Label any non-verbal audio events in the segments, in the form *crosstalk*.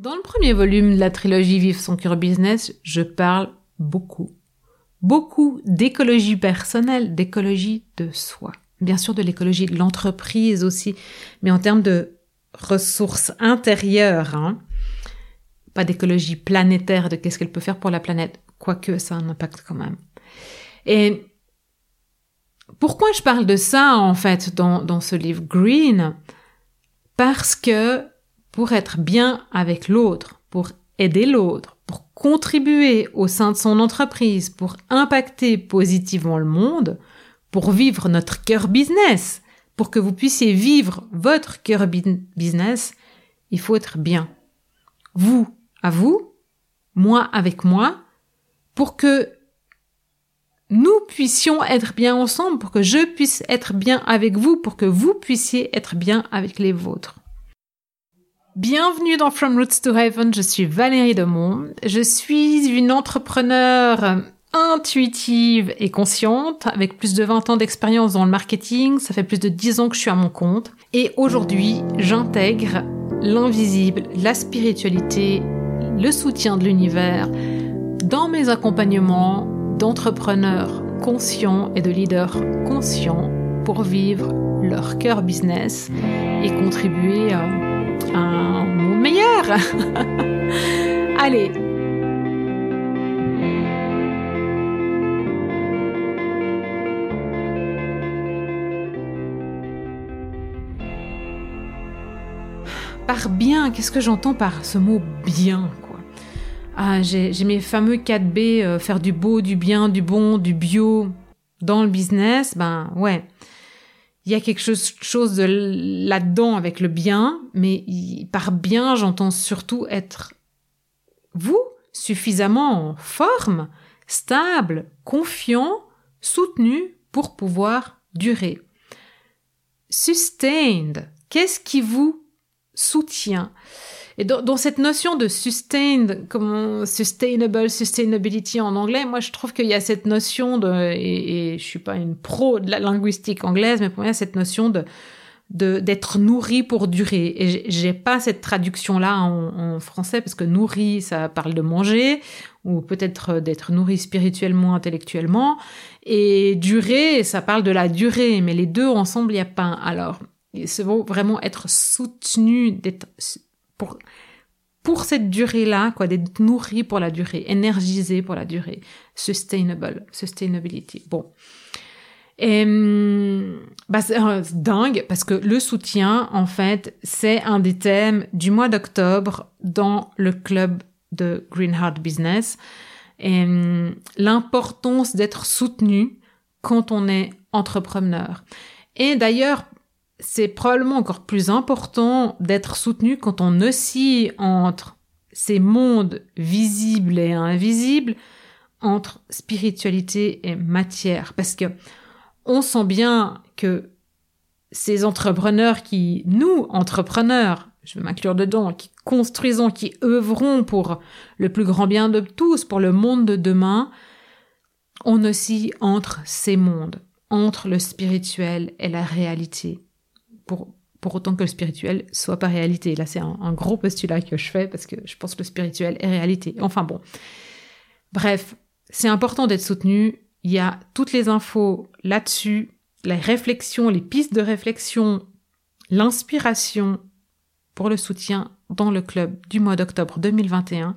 Dans le premier volume de la trilogie Vive son cœur business, je parle beaucoup, beaucoup d'écologie personnelle, d'écologie de soi. Bien sûr de l'écologie de l'entreprise aussi, mais en termes de ressources intérieures, hein. pas d'écologie planétaire, de qu'est-ce qu'elle peut faire pour la planète, quoique ça a un impact quand même. Et pourquoi je parle de ça en fait dans, dans ce livre Green? Parce que pour être bien avec l'autre, pour aider l'autre, pour contribuer au sein de son entreprise, pour impacter positivement le monde, pour vivre notre cœur business, pour que vous puissiez vivre votre cœur business, il faut être bien. Vous, à vous, moi avec moi, pour que nous puissions être bien ensemble, pour que je puisse être bien avec vous, pour que vous puissiez être bien avec les vôtres. Bienvenue dans From Roots to Heaven, je suis Valérie Demont. Je suis une entrepreneure intuitive et consciente avec plus de 20 ans d'expérience dans le marketing. Ça fait plus de 10 ans que je suis à mon compte. Et aujourd'hui, j'intègre l'invisible, la spiritualité, le soutien de l'univers dans mes accompagnements d'entrepreneurs conscients et de leaders conscients pour vivre leur cœur business et contribuer à un monde meilleur. *laughs* Allez. Par bien, qu'est-ce que j'entends par ce mot bien quoi? Ah, j'ai, mes fameux 4B, euh, faire du beau, du bien, du bon, du bio dans le business. Ben ouais, il y a quelque chose, de là-dedans avec le bien, mais par bien, j'entends surtout être vous suffisamment en forme, stable, confiant, soutenu pour pouvoir durer. Sustained, qu'est-ce qui vous soutient? Et dans, cette notion de sustained, comme sustainable, sustainability en anglais, moi je trouve qu'il y a cette notion de, et, et, je suis pas une pro de la linguistique anglaise, mais pour moi cette notion de d'être nourri pour durer. Et j'ai pas cette traduction-là en, français parce que nourri, ça parle de manger ou peut-être d'être nourri spirituellement, intellectuellement. Et durer, ça parle de la durée. Mais les deux ensemble, il n'y a pas. Alors, c'est vraiment être soutenu, d'être pour, pour cette durée-là, quoi, d'être nourri pour la durée, énergisé pour la durée, sustainable, sustainability. Bon. Et, bah, euh, c'est dingue parce que le soutien, en fait, c'est un des thèmes du mois d'octobre dans le club de Green Heart Business. Et l'importance d'être soutenu quand on est entrepreneur. Et d'ailleurs, c'est probablement encore plus important d'être soutenu quand on oscille entre ces mondes visibles et invisibles, entre spiritualité et matière. Parce que on sent bien que ces entrepreneurs qui, nous, entrepreneurs, je vais m'inclure dedans, qui construisons, qui œuvrons pour le plus grand bien de tous, pour le monde de demain, on oscille entre ces mondes, entre le spirituel et la réalité pour, autant que le spirituel soit pas réalité. Là, c'est un, gros postulat que je fais parce que je pense que le spirituel est réalité. Enfin bon. Bref, c'est important d'être soutenu. Il y a toutes les infos là-dessus, la réflexion, les pistes de réflexion, l'inspiration pour le soutien dans le club du mois d'octobre 2021.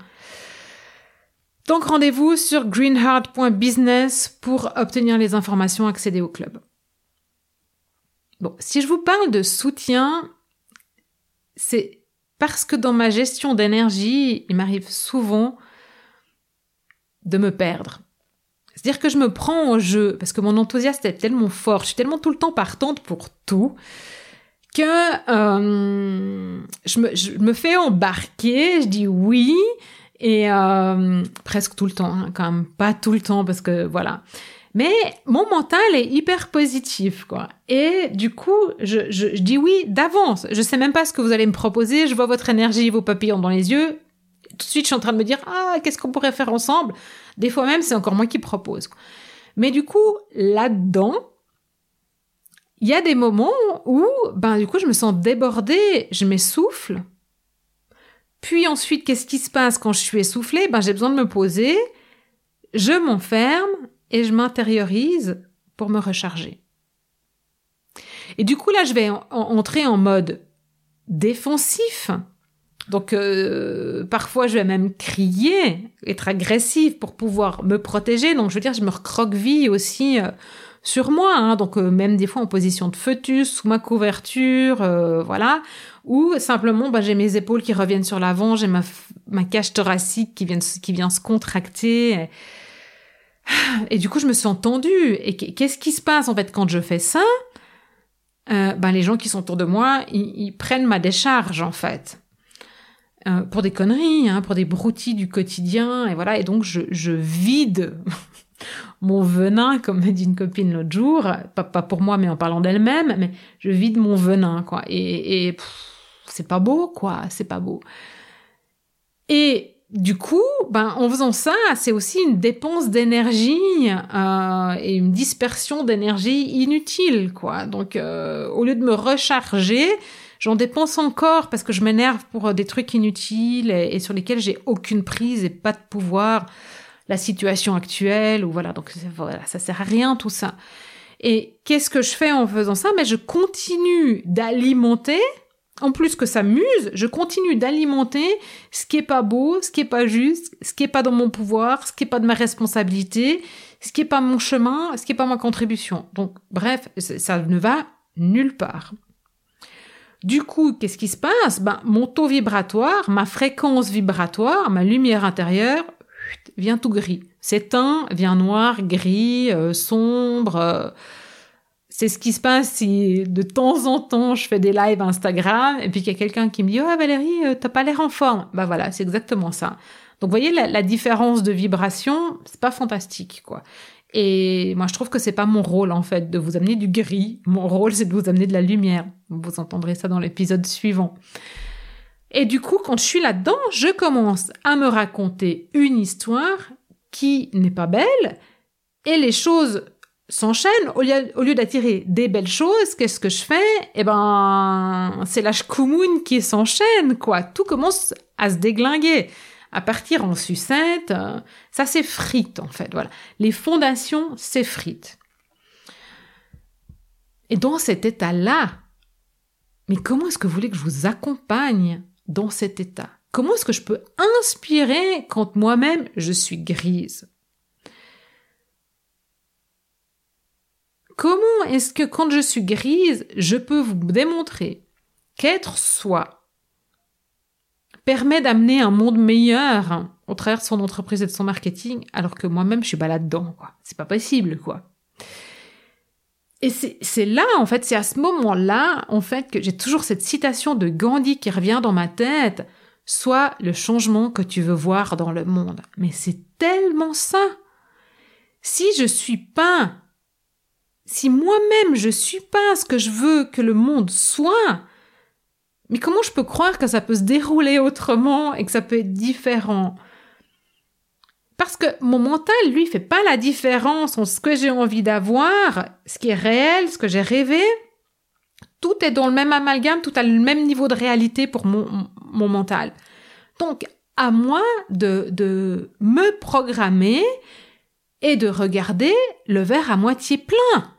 Donc rendez-vous sur greenheart.business pour obtenir les informations, accéder au club. Si je vous parle de soutien, c'est parce que dans ma gestion d'énergie, il m'arrive souvent de me perdre. C'est-à-dire que je me prends au jeu, parce que mon enthousiasme est tellement fort, je suis tellement tout le temps partante pour tout, que euh, je, me, fais embarquer, je dis oui, et euh, presque tout le temps, hein, quand même pas tout le temps, parce que voilà. Mais mon mental est hyper positif, quoi. Et du coup, je, je, dis oui d'avance. Je sais même pas ce que vous allez me proposer. Je vois votre énergie, vos papillons dans les yeux. Tout de suite, je suis en train de me dire, ah, qu'est-ce qu'on pourrait faire ensemble? Des fois même, c'est encore moi qui propose. Mais du coup, là-dedans, il y a des moments où, ben, du coup, je me sens débordée, je m'essouffle. Puis ensuite, qu'est-ce qui se passe? Quand je suis essoufflée Ben, j'ai besoin de me poser, je m'enferme et je m'intériorise pour me recharger. Et du coup, là, je vais entrer en mode défensif. Donc, euh, parfois, je vais même crier, être agressif pour pouvoir me protéger. Donc, je veux dire, je me recroqueville aussi euh, sur moi. Hein. Donc, euh, même des fois en position de fœtus, sous ma couverture, voilà. Ou simplement, bah, j'ai mes épaules qui reviennent sur l'avant, j'ai ma, cage thoracique qui vient, se contracter. Du coup, je me sens tendue. Et qu'est-ce qui se passe en fait quand je fais ça? Euh, ben, les gens qui sont autour de moi, ils, prennent ma décharge en fait. Euh, pour des conneries, hein, pour des broutilles du quotidien, et voilà. Et donc je, je vide *laughs* mon venin, comme me dit une copine l'autre jour, pas, pas, pour moi, mais en parlant d'elle-même, mais je vide mon venin, quoi. Et, et c'est pas beau, quoi. C'est pas beau. Et du coup, ben, en faisant ça, c'est aussi une dépense d'énergie euh, et une dispersion d'énergie inutile, quoi. Donc, euh, au lieu de me recharger, j'en dépense encore parce que je m'énerve pour des trucs inutiles et, sur lesquels j'ai aucune prise et pas de pouvoir. La situation actuelle, ou voilà, donc voilà, ça sert à rien tout ça. Et qu'est-ce que je fais en faisant ça? Mais je continue d'alimenter en plus que ça muse, je continue d'alimenter ce qui est pas beau, ce qui est pas juste, ce qui est pas dans mon pouvoir, ce qui est pas de ma responsabilité, ce qui est pas mon chemin, ce qui est pas ma contribution. Donc, bref, ça ne va nulle part. Du coup, qu'est-ce qui se passe? Ben, mon taux vibratoire, ma fréquence vibratoire, ma lumière intérieure, vient tout gris. S'éteint, vient noir, gris, euh, sombre. Euh, c'est ce qui se passe si de temps en temps je fais des lives Instagram et puis qu'il y a quelqu'un qui me dit oh Valérie euh, t'as pas l'air en forme. Bah voilà c'est exactement ça. Donc vous voyez la, différence de vibration c'est pas fantastique quoi. Et moi je trouve que c'est pas mon rôle en fait de vous amener du gris. Mon rôle c'est de vous amener de la lumière. Vous entendrez ça dans l'épisode suivant. Et du coup quand je suis là-dedans je commence à me raconter une histoire qui n'est pas belle et les choses s'enchaîne. Au lieu, d'attirer des belles choses, qu'est-ce que je fais? Eh ben, c'est la commune qui s'enchaîne, quoi. Tout commence à se déglinguer, à partir en sucette. Euh, ça s'effrite, en fait. Voilà. Les fondations s'effritent. Et dans cet état-là, mais comment est-ce que vous voulez que je vous accompagne dans cet état? Comment est-ce que je peux inspirer quand moi-même je suis grise? Comment est-ce que quand je suis grise, je peux vous démontrer qu'être soi permet d'amener un monde meilleur au travers de son entreprise et de son marketing, alors que moi-même je suis pas là-dedans, quoi. C'est pas possible, quoi. Et c'est là, en fait, c'est à ce moment-là, en fait, que j'ai toujours cette citation de Gandhi qui revient dans ma tête. Sois le changement que tu veux voir dans le monde. Mais c'est tellement ça. Si je suis pas si moi-même je suis pas ce que je veux que le monde soit, mais comment je peux croire que ça peut se dérouler autrement et que ça peut être différent? Parce que mon mental, lui, fait pas la différence entre ce que j'ai envie d'avoir, ce qui est réel, ce que j'ai rêvé. Tout est dans le même amalgame, tout a le même niveau de réalité pour mon, mental. Donc, à moi de, de me programmer et de regarder le verre à moitié plein.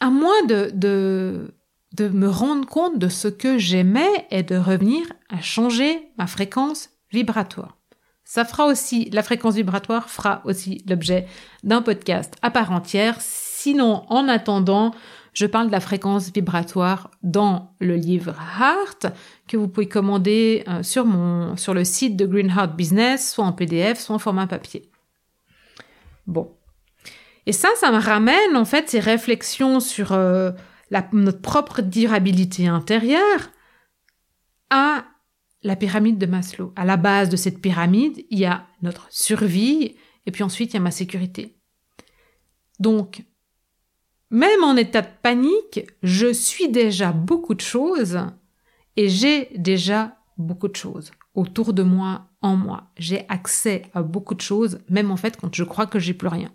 À moi de, de, de me rendre compte de ce que j'aimais et de revenir à changer ma fréquence vibratoire. Ça fera aussi, la fréquence vibratoire fera aussi l'objet d'un podcast à part entière. Sinon, en attendant, je parle de la fréquence vibratoire dans le livre Heart que vous pouvez commander euh, sur mon, sur le site de Green Heart Business, soit en PDF, soit en format papier. Bon. Et ça, ça me ramène en fait ces réflexions sur euh, notre propre durabilité intérieure à la pyramide de Maslow. À la base de cette pyramide, il y a notre survie et puis ensuite il y a ma sécurité. Donc, même en état de panique, je suis déjà beaucoup de choses et j'ai déjà beaucoup de choses autour de moi, en moi. J'ai accès à beaucoup de choses, même en fait quand je crois que j'ai plus rien.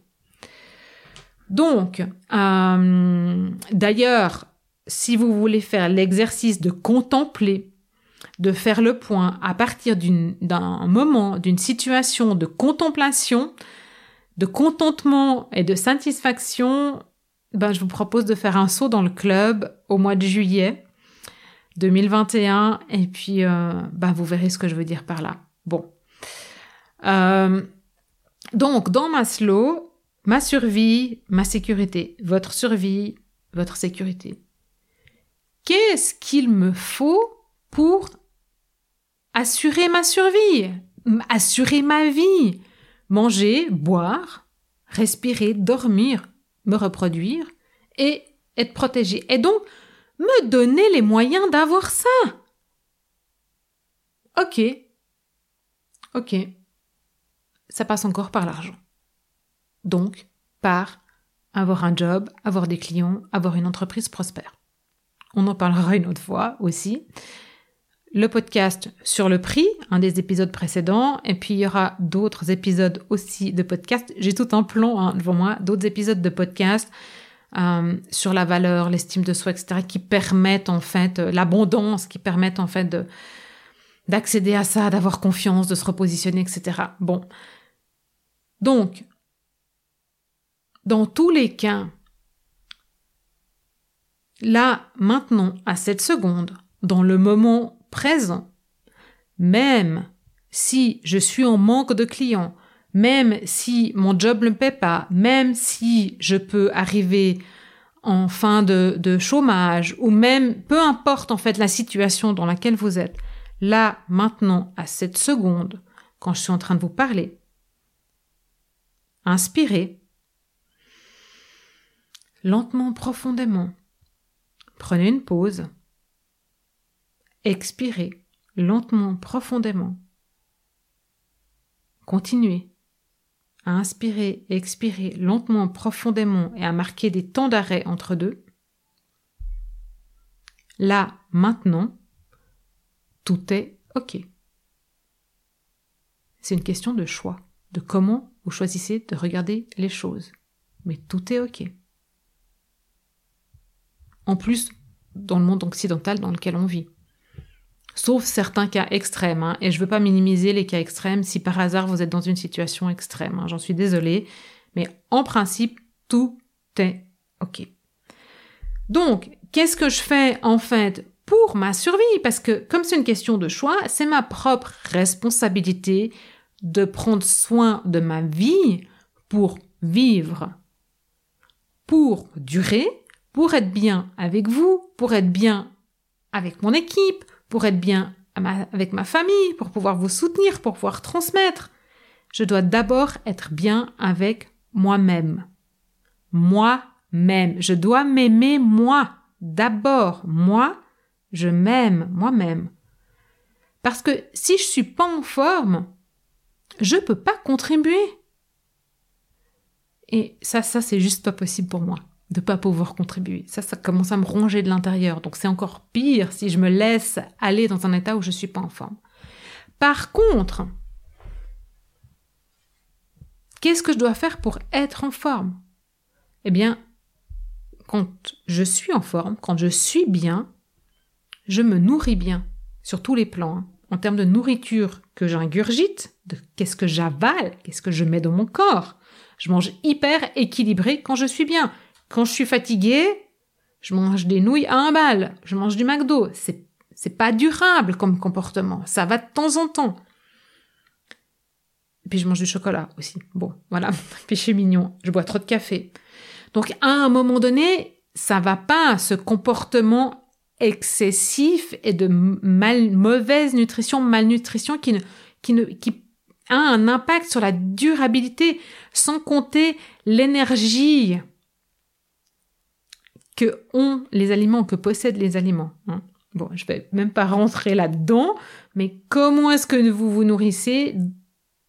Donc, euh, d'ailleurs, si vous voulez faire l'exercice de contempler, de faire le point à partir d'un moment, d'une situation de contemplation, de contentement et de satisfaction, ben, je vous propose de faire un saut dans le club au mois de juillet 2021 et puis euh, ben, vous verrez ce que je veux dire par là. Bon. Euh, donc, dans Maslow, ma survie, ma sécurité, votre survie, votre sécurité. Qu'est-ce qu'il me faut pour assurer ma survie, assurer ma vie? Manger, boire, respirer, dormir, me reproduire et être protégé. Et donc, me donner les moyens d'avoir ça. Ok. Ok. Ça passe encore par l'argent. Donc, par avoir un job, avoir des clients, avoir une entreprise prospère. On en parlera une autre fois aussi. Le podcast sur le prix, un des épisodes précédents, et puis il y aura d'autres épisodes aussi de podcast. J'ai tout un plan hein, devant moi, d'autres épisodes de podcast euh, sur la valeur, l'estime de soi, etc., qui permettent en fait euh, l'abondance, qui permettent en fait de d'accéder à ça, d'avoir confiance, de se repositionner, etc. Bon, donc dans tous les cas, là, maintenant, à cette seconde, dans le moment présent, même si je suis en manque de clients, même si mon job ne paie pas, même si je peux arriver en fin de, de, chômage, ou même peu importe en fait la situation dans laquelle vous êtes, là, maintenant, à cette seconde, quand je suis en train de vous parler, inspirez, lentement, profondément. Prenez une pause. Expirez lentement, profondément. Continuez à inspirer et expirer lentement, profondément et à marquer des temps d'arrêt entre deux. Là, maintenant, tout est OK. C'est une question de choix, de comment vous choisissez de regarder les choses. Mais tout est OK en plus dans le monde occidental dans lequel on vit. Sauf certains cas extrêmes, hein, et je ne veux pas minimiser les cas extrêmes si par hasard vous êtes dans une situation extrême, hein, j'en suis désolée, mais en principe, tout est OK. Donc, qu'est-ce que je fais en fait pour ma survie? Parce que comme c'est une question de choix, c'est ma propre responsabilité de prendre soin de ma vie pour vivre, pour durer pour être bien avec vous, pour être bien avec mon équipe, pour être bien avec ma famille, pour pouvoir vous soutenir, pour pouvoir transmettre. Je dois d'abord être bien avec moi-même. Moi-même. Je dois m'aimer moi. D'abord, moi, je m'aime moi-même. Parce que si je suis pas en forme, je peux pas contribuer. Et ça, ça, c'est juste pas possible pour moi de pas pouvoir contribuer. Ça, ça commence à me ronger de l'intérieur. Donc c'est encore pire si je me laisse aller dans un état où je suis pas en forme. Par contre, qu'est-ce que je dois faire pour être en forme? Eh bien, quand je suis en forme, quand je suis bien, je me nourris bien sur tous les plans. Hein. En termes de nourriture que j'ingurgite, de qu'est-ce que j'avale, qu'est-ce que je mets dans mon corps. Je mange hyper équilibré quand je suis bien. Quand je suis fatiguée, je mange des nouilles à un bal, je mange du McDo. C'est, c'est pas durable comme comportement. Ça va de temps en temps. Et puis je mange du chocolat aussi. Bon, voilà. *laughs* Péché mignon. Je bois trop de café. Donc à un moment donné, ça va pas, ce comportement excessif et de mal, mauvaise nutrition, malnutrition qui qui qui a un impact sur la durabilité, sans compter l'énergie que ont les aliments, que possèdent les aliments. Hein. Bon, je vais même pas rentrer là-dedans, mais comment est-ce que vous vous nourrissez?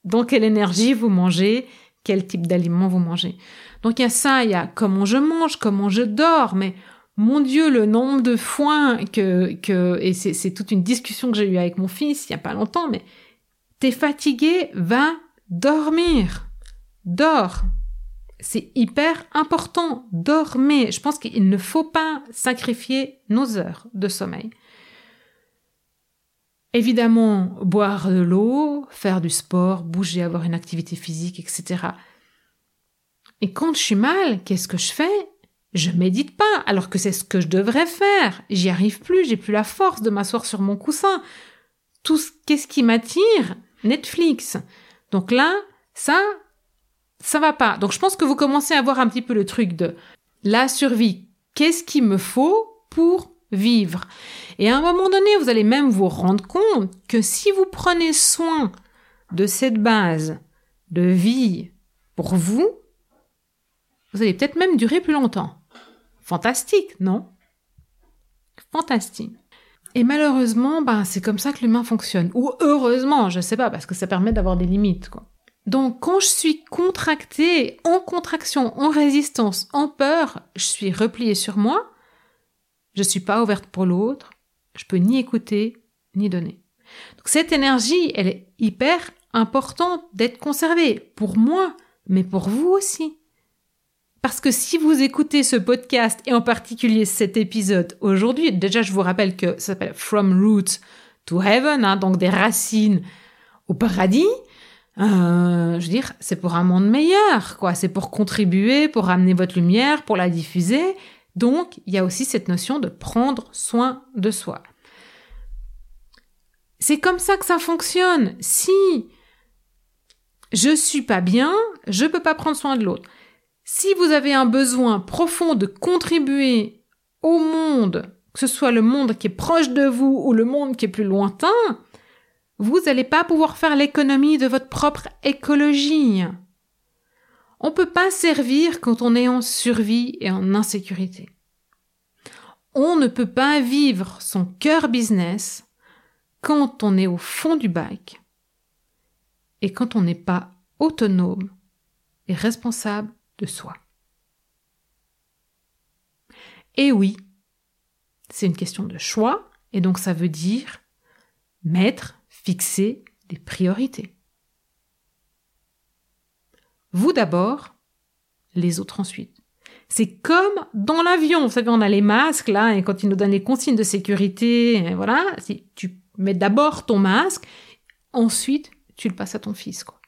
Dans quelle énergie vous mangez? Quel type d'aliments vous mangez? Donc il y a ça, il y a comment je mange, comment je dors, mais mon Dieu, le nombre de fois que, que et c'est toute une discussion que j'ai eue avec mon fils il y a pas longtemps, mais t'es fatigué, va dormir, dors. C'est hyper important. Dormez. Je pense qu'il ne faut pas sacrifier nos heures de sommeil. Évidemment, boire de l'eau, faire du sport, bouger, avoir une activité physique, etc. Et quand je suis mal, qu'est-ce que je fais? Je médite pas, alors que c'est ce que je devrais faire. J'y arrive plus, j'ai plus la force de m'asseoir sur mon coussin. Tout ce, qu'est-ce qui m'attire? Netflix. Donc là, ça, ça va pas. Donc je pense que vous commencez à voir un petit peu le truc de la survie. Qu'est-ce qu'il me faut pour vivre? Et à un moment donné, vous allez même vous rendre compte que si vous prenez soin de cette base de vie pour vous, vous allez peut-être même durer plus longtemps. Fantastique, non? Fantastique. Et malheureusement, ben, c'est comme ça que l'humain fonctionne. Ou heureusement, je sais pas, parce que ça permet d'avoir des limites, quoi. Donc, quand je suis contractée, en contraction, en résistance, en peur, je suis repliée sur moi, je suis pas ouverte pour l'autre, je peux ni écouter ni donner. Donc cette énergie, elle est hyper importante d'être conservée pour moi, mais pour vous aussi. Parce que si vous écoutez ce podcast et en particulier cet épisode aujourd'hui, déjà je vous rappelle que ça s'appelle From Roots to Heaven, hein, donc des racines au paradis. Euh, je veux dire, c'est pour un monde meilleur, quoi. C'est pour contribuer, pour amener votre lumière, pour la diffuser. Donc, il y a aussi cette notion de prendre soin de soi. C'est comme ça que ça fonctionne. Si je suis pas bien, je peux pas prendre soin de l'autre. Si vous avez un besoin profond de contribuer au monde, que ce soit le monde qui est proche de vous ou le monde qui est plus lointain, vous n'allez pas pouvoir faire l'économie de votre propre écologie. On ne peut pas servir quand on est en survie et en insécurité. On ne peut pas vivre son cœur business quand on est au fond du bac et quand on n'est pas autonome et responsable de soi. Et oui, c'est une question de choix et donc ça veut dire mettre, fixer des priorités. Vous d'abord, les autres ensuite. C'est comme dans l'avion. Vous savez, on a les masques là, et quand ils nous donnent les consignes de sécurité, voilà, si tu mets d'abord ton masque, ensuite tu le passes à ton fils, quoi.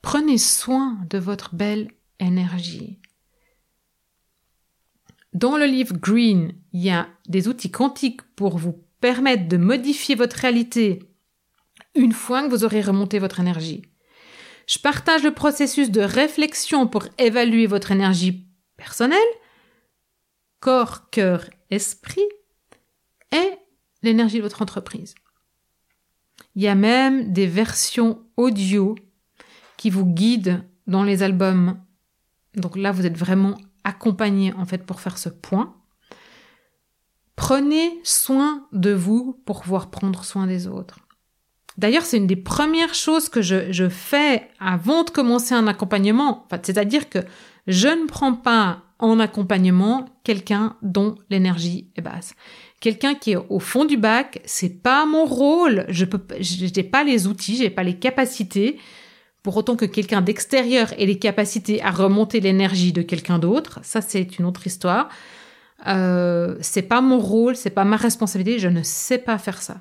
Prenez soin de votre belle énergie. Dans le livre Green, il y a des outils quantiques pour vous permettre de modifier votre réalité une fois que vous aurez remonté votre énergie. Je partage le processus de réflexion pour évaluer votre énergie personnelle, corps, cœur, esprit, et l'énergie de votre entreprise. Il y a même des versions audio qui vous guident dans les albums. Donc là, vous êtes vraiment accompagné en fait pour faire ce point. Prenez soin de vous pour pouvoir prendre soin des autres. D'ailleurs, c'est une des premières choses que je, fais avant de commencer un accompagnement. c'est-à-dire que je ne prends pas en accompagnement quelqu'un dont l'énergie est basse. Quelqu'un qui est au fond du bac, c'est pas mon rôle. Je j'ai pas les outils, j'ai pas les capacités. Pour autant que quelqu'un d'extérieur ait les capacités à remonter l'énergie de quelqu'un d'autre, ça c'est une autre histoire. Euh, c'est pas mon rôle, c'est pas ma responsabilité, je ne sais pas faire ça.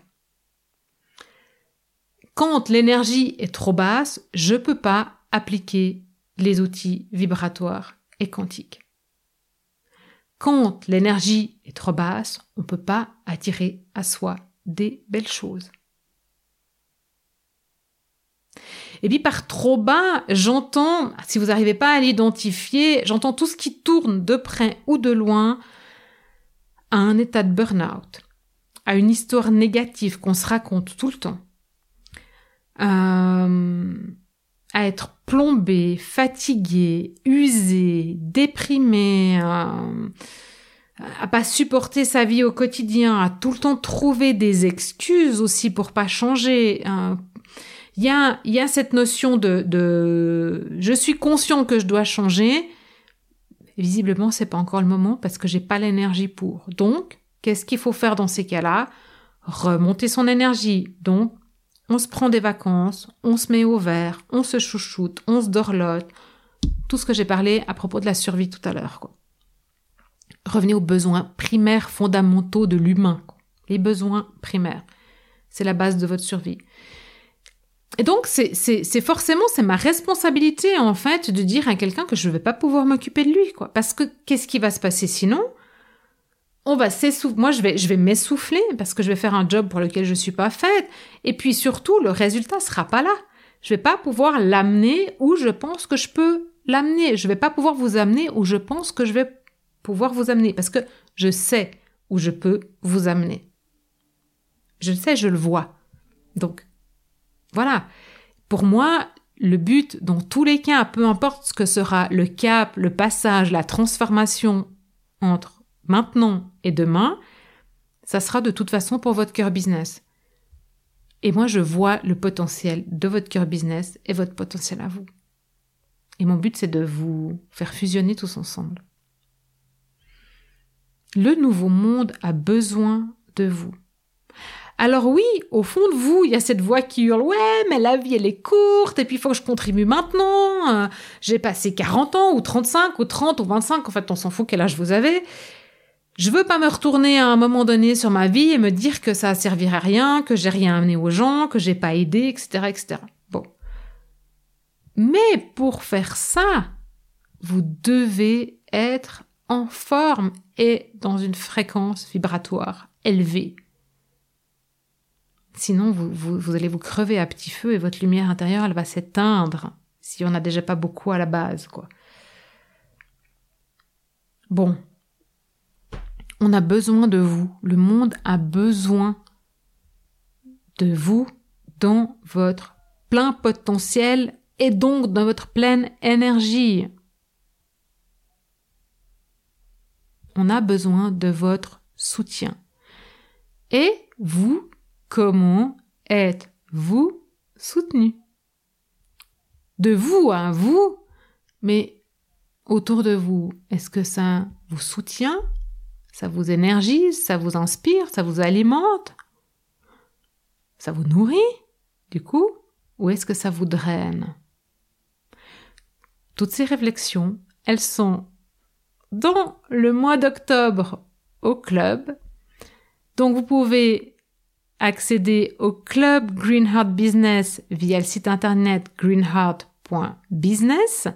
Quand l'énergie est trop basse, je peux pas appliquer les outils vibratoires et quantiques. Quand l'énergie est trop basse, on peut pas attirer à soi des belles choses. Et puis par trop bas, j'entends, si vous n'arrivez pas à l'identifier, j'entends tout ce qui tourne de près ou de loin un état de burn-out, à une histoire négative qu'on se raconte tout le temps euh, à être plombé, fatigué, usé, déprimé, euh, à pas supporter sa vie au quotidien, à tout le temps trouver des excuses aussi pour pas changer. Euh, il y, a, y a cette notion de, de je suis conscient que je dois changer. Visiblement, c'est pas encore le moment parce que j'ai pas l'énergie pour. Donc, qu'est-ce qu'il faut faire dans ces cas-là? Remonter son énergie. Donc, on se prend des vacances, on se met au vert, on se chouchoute, on se dorlote. Tout ce que j'ai parlé à propos de la survie tout à l'heure. Revenez aux besoins primaires fondamentaux de l'humain. Les besoins primaires. C'est la base de votre survie. Et donc, c'est forcément, c'est ma responsabilité, en fait, de dire à quelqu'un que je ne vais pas pouvoir m'occuper de lui, quoi. Parce que qu'est-ce qui va se passer sinon? On va s'essouffler. Moi, je vais, je vais m'essouffler parce que je vais faire un job pour lequel je suis pas faite. Et puis surtout, le résultat sera pas là. Je vais pas pouvoir l'amener où je pense que je peux l'amener. Je vais pas pouvoir vous amener où je pense que je vais pouvoir vous amener parce que je sais où je peux vous amener. Je le sais, je le vois. Donc, voilà. Pour moi, le but, dans tous les cas, peu importe ce que sera le cap, le passage, la transformation entre maintenant et demain, ça sera de toute façon pour votre cœur business. Et moi, je vois le potentiel de votre cœur business et votre potentiel à vous. Et mon but, c'est de vous faire fusionner tous ensemble. Le nouveau monde a besoin de vous. Alors oui, au fond de vous, il y a cette voix qui hurle Ouais, mais la vie, elle est courte, et puis il faut que je contribue maintenant. Euh, j'ai passé 40 ans, ou 35, ou 30, ou 25, en fait, on s'en fout quel âge vous avez. Je veux pas me retourner à un moment donné sur ma vie et me dire que ça a servi à rien, que j'ai rien amené aux gens, que j'ai pas aidé, etc., etc. Bon. Mais pour faire ça, vous devez être en forme et dans une fréquence vibratoire élevée. Sinon, vous, allez vous crever à petit feu et votre lumière intérieure, elle va s'éteindre si on n'a déjà pas beaucoup à la base, quoi. Bon. On a besoin de vous. Le monde a besoin de vous dans votre plein potentiel et donc dans votre pleine énergie. On a besoin de votre soutien. Et vous Comment êtes-vous soutenu? De vous à vous, mais autour de vous, est-ce que ça vous soutient? Ça vous énergise? Ça vous inspire? Ça vous alimente? Ça vous nourrit, du coup? Ou est-ce que ça vous draine? Toutes ces réflexions, elles sont dans le mois d'octobre au club. Donc vous pouvez accéder au club Greenheart Business via le site internet greenheart.business.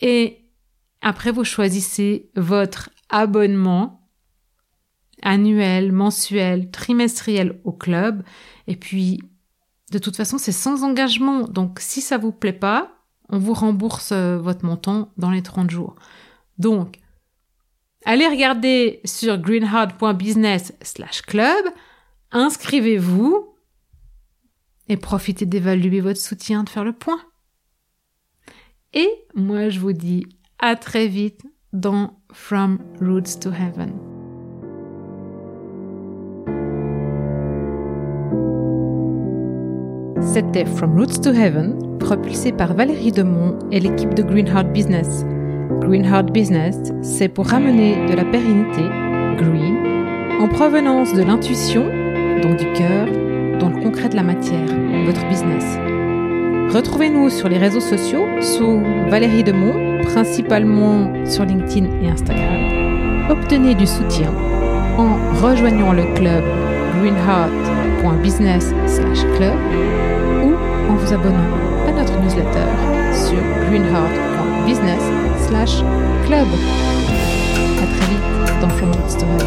Et après, vous choisissez votre abonnement annuel, mensuel, trimestriel au club. Et puis, de toute façon, c'est sans engagement. Donc, si ça vous plaît pas, on vous rembourse euh, votre montant dans les 30 jours. Donc, allez regarder sur greenheart.business slash club inscrivez-vous et profitez d'évaluer votre soutien, de faire le point. Et moi, je vous dis à très vite dans From Roots to Heaven. C'était From Roots to Heaven, propulsé par Valérie Demont et l'équipe de Greenheart Business. Greenheart Business, c'est pour ramener de la pérennité, green, en provenance de l'intuition donc du cœur, dans le concret de la matière, votre business. Retrouvez-nous sur les réseaux sociaux sous Valérie Demont, principalement sur LinkedIn et Instagram. Obtenez du soutien en rejoignant le club greenheart.business/club ou en vous abonnant à notre newsletter sur greenheart.business/club. À très vite dans From Story.